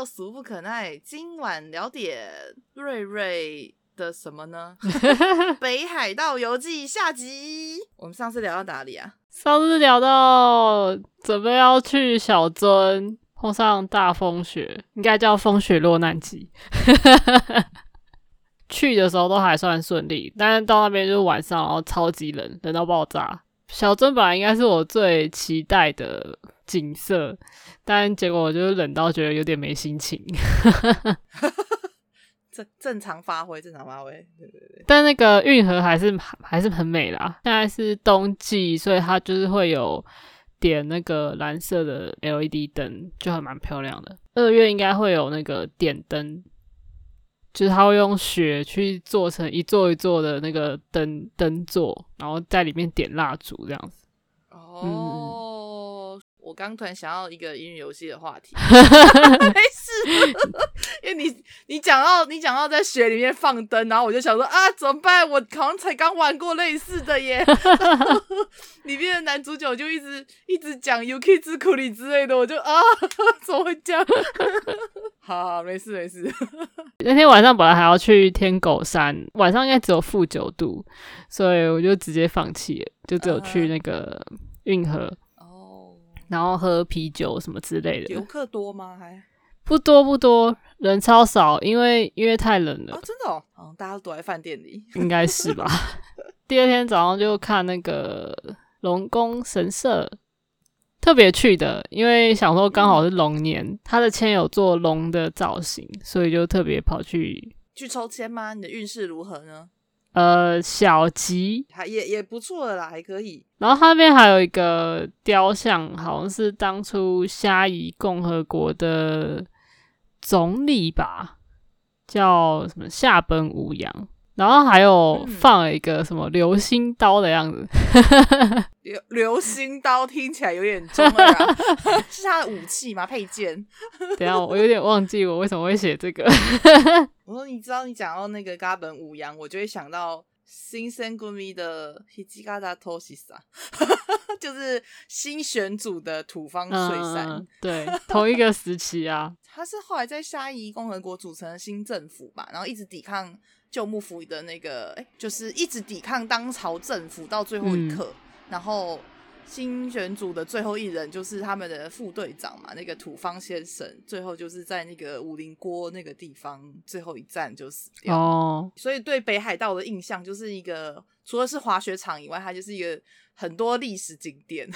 到俗不可耐，今晚聊点瑞瑞的什么呢？北海道游记下集。我们上次聊到哪里啊？上次聊到准备要去小樽，碰上大风雪，应该叫风雪落难季。去的时候都还算顺利，但是到那边就是晚上，然后超级冷，冷到爆炸。小樽本来应该是我最期待的景色，但结果我就是冷到觉得有点没心情。正正常发挥，正常发挥。对对对。但那个运河还是还是很美啦。现在是冬季，所以它就是会有点那个蓝色的 LED 灯，就还蛮漂亮的。二月应该会有那个点灯。就是他会用雪去做成一座一座的那个灯灯座，然后在里面点蜡烛这样子。哦，我刚突然想到一个音乐游戏的话题，没事，因为你你讲到你讲到在雪里面放灯，然后我就想说啊，怎么办？我好像才刚玩过类似的耶。里面的男主角就一直一直讲 UK 之苦里之类的，我就啊，怎么会这样？好好，没事没事。那天晚上本来还要去天狗山，晚上应该只有负九度，所以我就直接放弃了，就只有去那个运河哦，然后喝啤酒什么之类的。游客多吗？还不多不多，人超少，因为因为太冷了。真的哦，大家都躲在饭店里，应该是吧。第二天早上就看那个龙宫神社。特别去的，因为想说刚好是龙年，他的签有做龙的造型，所以就特别跑去去抽签吗？你的运势如何呢？呃，小吉还也也不错的啦，还可以。然后他那边还有一个雕像，好像是当初虾夷共和国的总理吧，叫什么夏本武阳。然后还有放了一个什么流星刀的样子，流流星刀听起来有点中二啊，是他的武器吗？配件？等下我有点忘记我为什么会写这个。我说你知道你讲到那个嘎本五阳，我就会想到新生 gumi 的 hijigata tosisa，就是新选组的土方水山，对，同一个时期啊。他是后来在沙夷共和国组成新政府吧，然后一直抵抗。旧幕府的那个，哎，就是一直抵抗当朝政府到最后一刻，然后新选组的最后一人就是他们的副队长嘛，那个土方先生，最后就是在那个武林锅那个地方最后一站就死掉。哦，所以对北海道的印象就是一个，除了是滑雪场以外，它就是一个很多历史景点。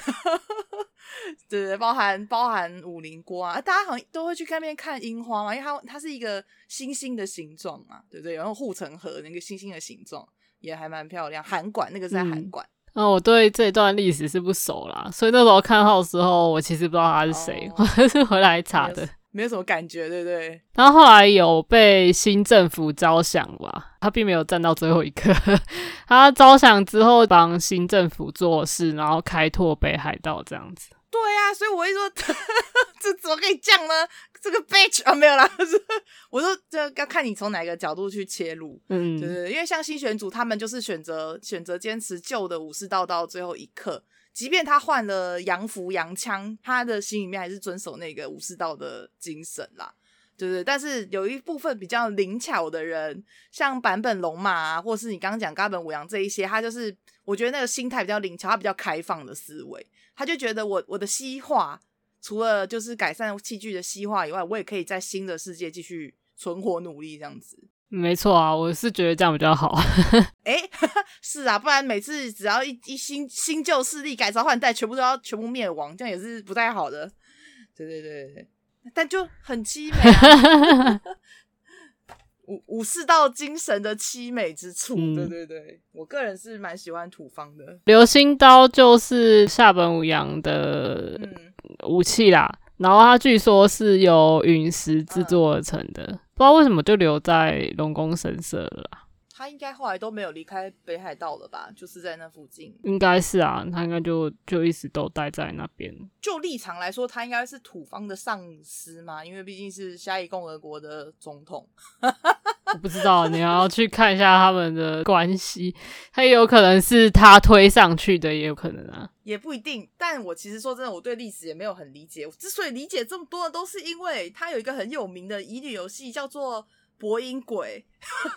对 对，包含包含武林锅啊，大家好像都会去那边看樱花嘛，因为它它是一个星星的形状嘛，对不对？然后护城河那个星星的形状也还蛮漂亮。韩馆那个是在韩馆。嗯，我对这段历史是不熟啦，所以那时候看号的时候，我其实不知道他是谁，我是回来查的，没有什么感觉，对不对？然后后来有被新政府招降吧，他并没有站到最后一刻，他招降之后帮新政府做事，然后开拓北海道这样子。对呀，所以我会说，这怎么可以这样呢？这个 bitch 啊，没有啦，我说这要看你从哪个角度去切入，嗯，就是因为像新选组他们就是选择选择坚持旧的武士道到最后一刻，即便他换了洋服洋枪，他的心里面还是遵守那个武士道的精神啦，对不对？但是有一部分比较灵巧的人，像坂本龙马啊，或是你刚刚讲冈本武阳这一些，他就是我觉得那个心态比较灵巧，他比较开放的思维。他就觉得我我的西化，除了就是改善器具的西化以外，我也可以在新的世界继续存活努力这样子。没错啊，我是觉得这样比较好。哎，是啊，不然每次只要一一新新旧势力改朝换代，全部都要全部灭亡，这样也是不太好的。对对对对，但就很凄美。武武士道精神的凄美之处，对对对，我个人是蛮喜欢土方的。流星刀就是下本武阳的武器啦，然后它据说是由陨石制作而成的，不知道为什么就留在龙宫神社了。他应该后来都没有离开北海道了吧？就是在那附近。应该是啊，他应该就就一直都待在那边。就立场来说，他应该是土方的上司嘛，因为毕竟是虾夷共和国的总统。我不知道，你要去看一下他们的关系，他也有可能是他推上去的，也有可能啊，也不一定。但我其实说真的，我对历史也没有很理解。之所以理解这么多，都是因为他有一个很有名的乙女游戏，叫做。博音鬼，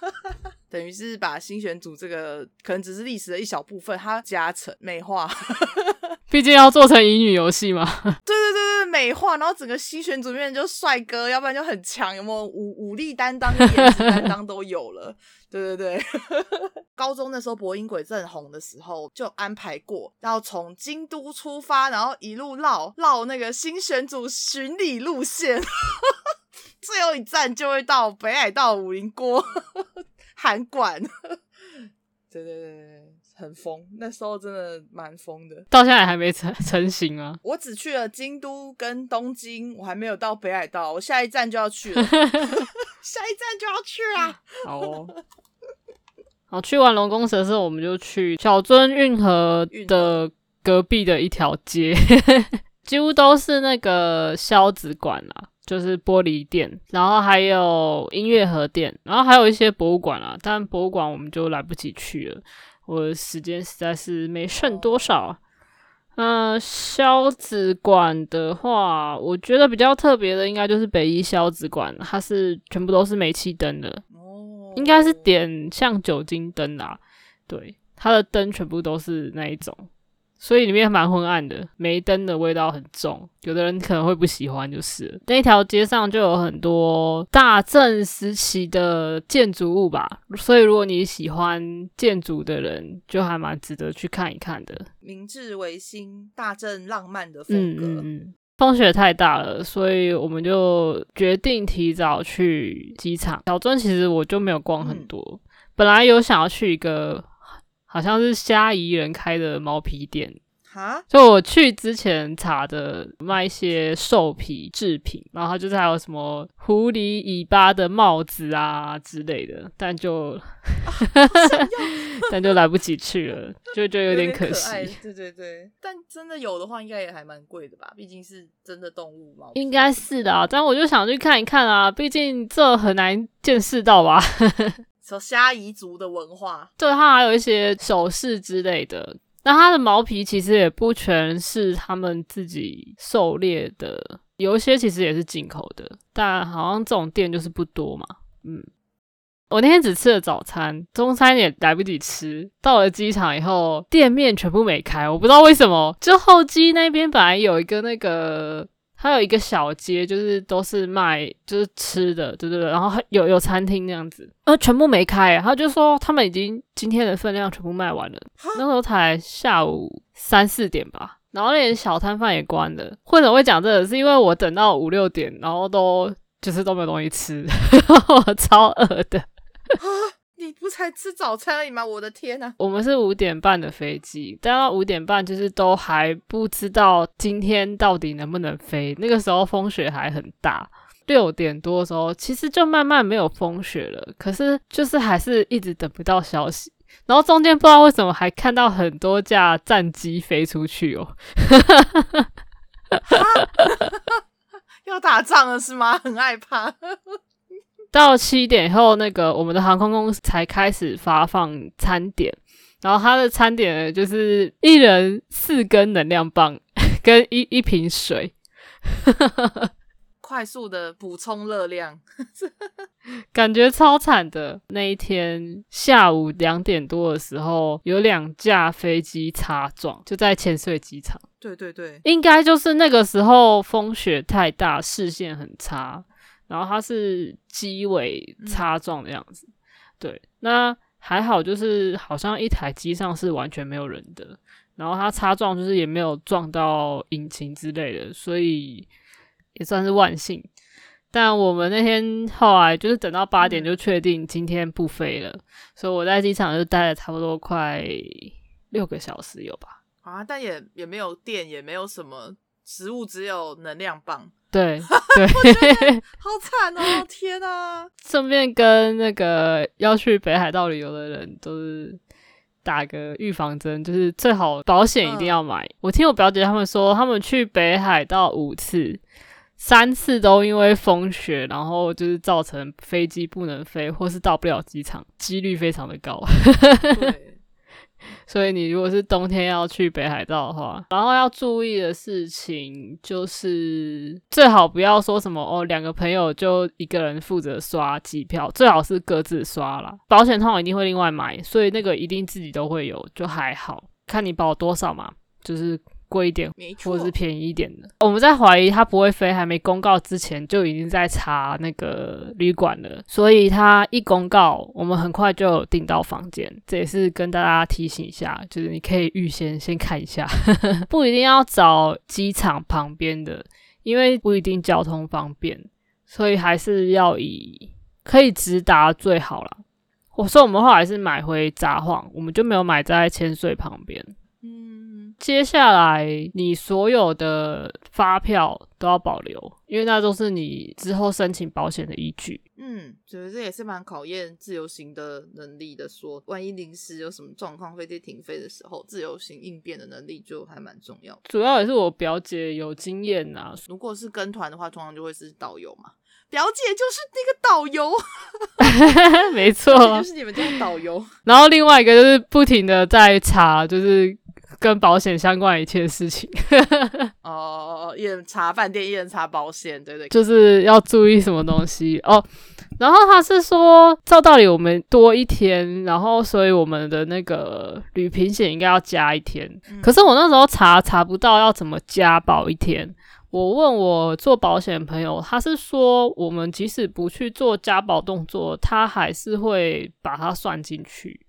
等于是把新选组这个可能只是历史的一小部分，它加成美化。毕竟要做成乙女游戏嘛。对对对对，美化，然后整个新选组里面就帅哥，要不然就很强，有没有武武力担当、颜值担当都有了。对 对对，高中那时候博音鬼正红的时候，就安排过要从京都出发，然后一路绕绕那个新选组巡礼路线。最后一站就会到北海道五林锅韩 馆，对对对对，很疯，那时候真的蛮疯的。到现在还没成成型啊！我只去了京都跟东京，我还没有到北海道，我下一站就要去了，下一站就要去啦。好哦，好，去完龙宫神社，我们就去小樽运河的隔壁的一条街，几乎都是那个萧子馆啦。就是玻璃店，然后还有音乐盒店，然后还有一些博物馆啊。但博物馆我们就来不及去了，我时间实在是没剩多少。嗯，消子馆的话，我觉得比较特别的应该就是北一消子馆，它是全部都是煤气灯的，应该是点像酒精灯啊。对，它的灯全部都是那一种。所以里面蛮昏暗的，煤灯的味道很重，有的人可能会不喜欢，就是那条街上就有很多大正时期的建筑物吧，所以如果你喜欢建筑的人，就还蛮值得去看一看的。明治维新大正浪漫的风格，嗯嗯，风雪太大了，所以我们就决定提早去机场。小樽其实我就没有逛很多，本来有想要去一个。好像是虾夷人开的毛皮店，哈，就我去之前查的卖一些兽皮制品，然后就是还有什么狐狸尾巴的帽子啊之类的，但就 但就来不及去了，就就有点可惜。对对对，但真的有的话，应该也还蛮贵的吧？毕竟是真的动物毛，应该是的啊。但我就想去看一看啊，毕竟这很难见识到吧。说虾夷族的文化，对，它还有一些首饰之类的。那它的毛皮其实也不全是他们自己狩猎的，有一些其实也是进口的。但好像这种店就是不多嘛。嗯，我那天只吃了早餐，中餐也来不及吃。到了机场以后，店面全部没开，我不知道为什么。就候机那边本来有一个那个。还有一个小街，就是都是卖就是吃的，对对对，然后有有餐厅那样子，呃，全部没开，他就说他们已经今天的分量全部卖完了，那时候才下午三四点吧，然后连小摊贩也关了。为什么会讲这个？是因为我等到五六点，然后都就是都没有东西吃，我超饿的。你不才吃早餐而已吗？我的天呐！我们是五点半的飞机，但到五点半就是都还不知道今天到底能不能飞。那个时候风雪还很大，六点多的时候其实就慢慢没有风雪了，可是就是还是一直等不到消息。然后中间不知道为什么还看到很多架战机飞出去哦，要打仗了是吗？很害怕。到七点以后，那个我们的航空公司才开始发放餐点，然后它的餐点就是一人四根能量棒跟一一瓶水，快速的补充热量，感觉超惨的。那一天下午两点多的时候，有两架飞机擦撞，就在千岁机场。对对对，应该就是那个时候风雪太大，视线很差。然后它是机尾擦撞的样子，对，那还好，就是好像一台机上是完全没有人的，然后它擦撞就是也没有撞到引擎之类的，所以也算是万幸。但我们那天后来就是等到八点就确定今天不飞了，所以我在机场就待了差不多快六个小时有吧？啊，但也也没有电，也没有什么食物，只有能量棒。对 对，好惨哦！天啊！顺便跟那个要去北海道旅游的人都是打个预防针，就是最好保险一定要买。我听我表姐他们说，他们去北海道五次，三次都因为风雪，然后就是造成飞机不能飞，或是到不了机场，几率非常的高。对，所以你如果是冬天要去北海道的话，然后要注意的事情就是最好不要说什么哦，两个朋友就一个人负责刷机票，最好是各自刷啦。保险通常一定会另外买，所以那个一定自己都会有，就还好看你保多少嘛，就是。贵一点，或者是便宜一点的。我们在怀疑它不会飞，还没公告之前就已经在查那个旅馆了，所以它一公告，我们很快就订到房间。这也是跟大家提醒一下，就是你可以预先先看一下，不一定要找机场旁边的，因为不一定交通方便，所以还是要以可以直达最好了。我说我们后来是买回札幌，我们就没有买在千岁旁边。接下来，你所有的发票都要保留，因为那都是你之后申请保险的依据。嗯，觉得这也是蛮考验自由行的能力的。说，万一临时有什么状况，飞机停飞的时候，自由行应变的能力就还蛮重要。主要也是我表姐有经验呐。如果是跟团的话，通常就会是导游嘛。表姐就是那个导游，没错，就是你们家导游。然后另外一个就是不停的在查，就是。跟保险相关一切事情，哦，一人查饭店，一人查保险，对对，就是要注意什么东西哦。然后他是说，照道理我们多一天，然后所以我们的那个旅平险应该要加一天。可是我那时候查查不到要怎么加保一天。我问我做保险朋友，他是说我们即使不去做加保动作，他还是会把它算进去。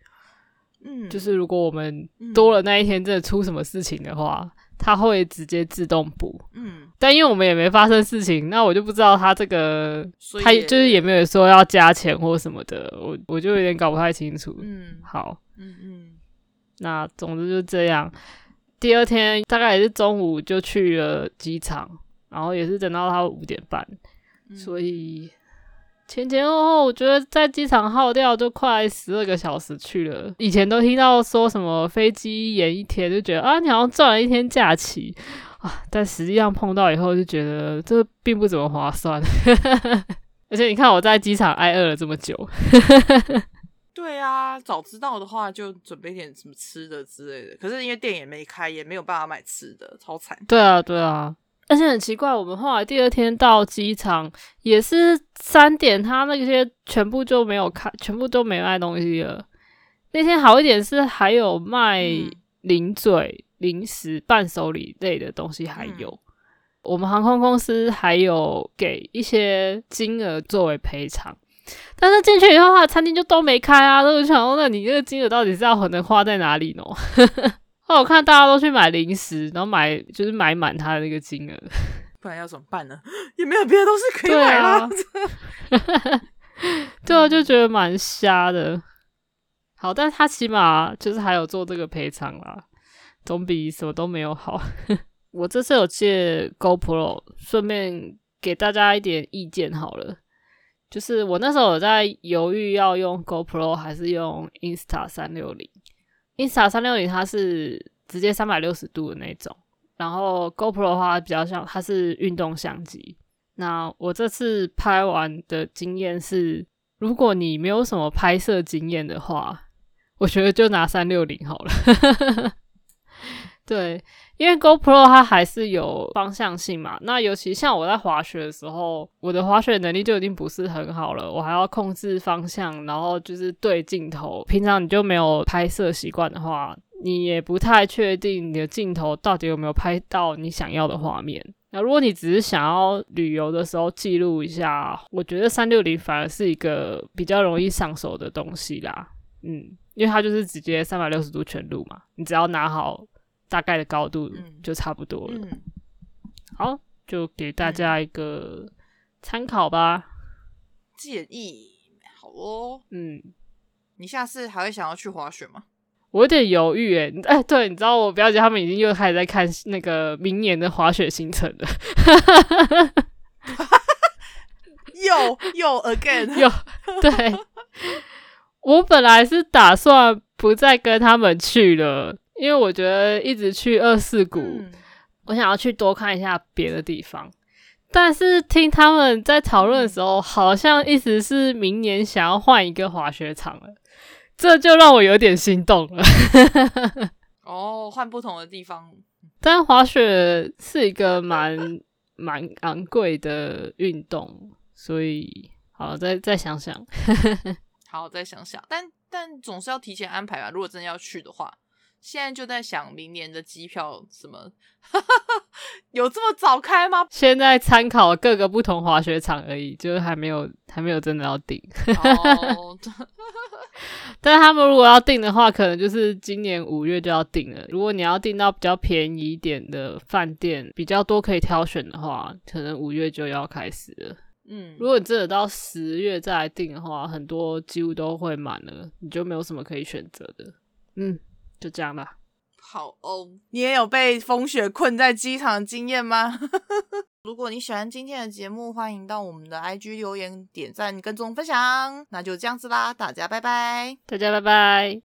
嗯，就是如果我们多了那一天真的出什么事情的话，他会直接自动补。嗯，但因为我们也没发生事情，那我就不知道他这个，他就是也没有说要加钱或什么的，我我就有点搞不太清楚。嗯，好，嗯嗯，那总之就这样。第二天大概也是中午就去了机场，然后也是等到他五点半，所以。前前后后，我觉得在机场耗掉就快十二个小时去了。以前都听到说什么飞机延一天，就觉得啊，你好像赚了一天假期啊。但实际上碰到以后，就觉得这并不怎么划算。而且你看我在机场挨饿了这么久。对啊，早知道的话就准备点什么吃的之类的。可是因为店也没开，也没有办法买吃的，超惨。对啊，对啊。而且很奇怪，我们后来第二天到机场也是三点，他那些全部就没有开，全部都没卖东西了。那天好一点是还有卖零嘴、零食、伴手礼类的东西，还有我们航空公司还有给一些金额作为赔偿。但是进去以后，他的餐厅就都没开啊！都想说，那你这个金额到底是要可能花在哪里呢？那我看大家都去买零食，然后买就是买满他的那个金额，不然要怎么办呢？也没有别的东西可以买了。对啊，就觉得蛮瞎的。好，但是他起码就是还有做这个赔偿啦，总比什么都没有好。我这次有借 GoPro，顺便给大家一点意见好了。就是我那时候有在犹豫要用 GoPro 还是用 Insta 三六零。Insta 三六零它是直接三百六十度的那种，然后 GoPro 的话比较像它是运动相机。那我这次拍完的经验是，如果你没有什么拍摄经验的话，我觉得就拿三六零好了。对。因为 GoPro 它还是有方向性嘛，那尤其像我在滑雪的时候，我的滑雪能力就已经不是很好了，我还要控制方向，然后就是对镜头。平常你就没有拍摄习惯的话，你也不太确定你的镜头到底有没有拍到你想要的画面。那如果你只是想要旅游的时候记录一下，我觉得三六零反而是一个比较容易上手的东西啦。嗯，因为它就是直接三百六十度全录嘛，你只要拿好。大概的高度就差不多了。好，就给大家一个参考吧。建议好哦。嗯，你下次还会想要去滑雪吗？我有点犹豫诶。哎，对，你知道我表姐他们已经又开始在看那个明年的滑雪行程了。又又 again 又对。我本来是打算不再跟他们去了。因为我觉得一直去二四谷，我想要去多看一下别的地方。但是听他们在讨论的时候，好像意思是明年想要换一个滑雪场了，这就让我有点心动了。哦，换不同的地方，但滑雪是一个蛮蛮昂贵的运动，所以好再再想想。好，再想想，但但总是要提前安排吧。如果真的要去的话，现在就在想明年的机票什么，有这么早开吗？现在参考各个不同滑雪场而已，就是还没有还没有真的要定。哦，但是他们如果要订的话，可能就是今年五月就要订了。如果你要订到比较便宜一点的饭店，比较多可以挑选的话，可能五月就要开始了。嗯，如果你真的到十月再来订的话，很多几乎都会满了，你就没有什么可以选择的。嗯，就这样吧。好哦，你也有被风雪困在机场的经验吗？如果你喜欢今天的节目，欢迎到我们的 IG 留言、点赞、跟踪、分享。那就这样子啦，大家拜拜，大家拜拜。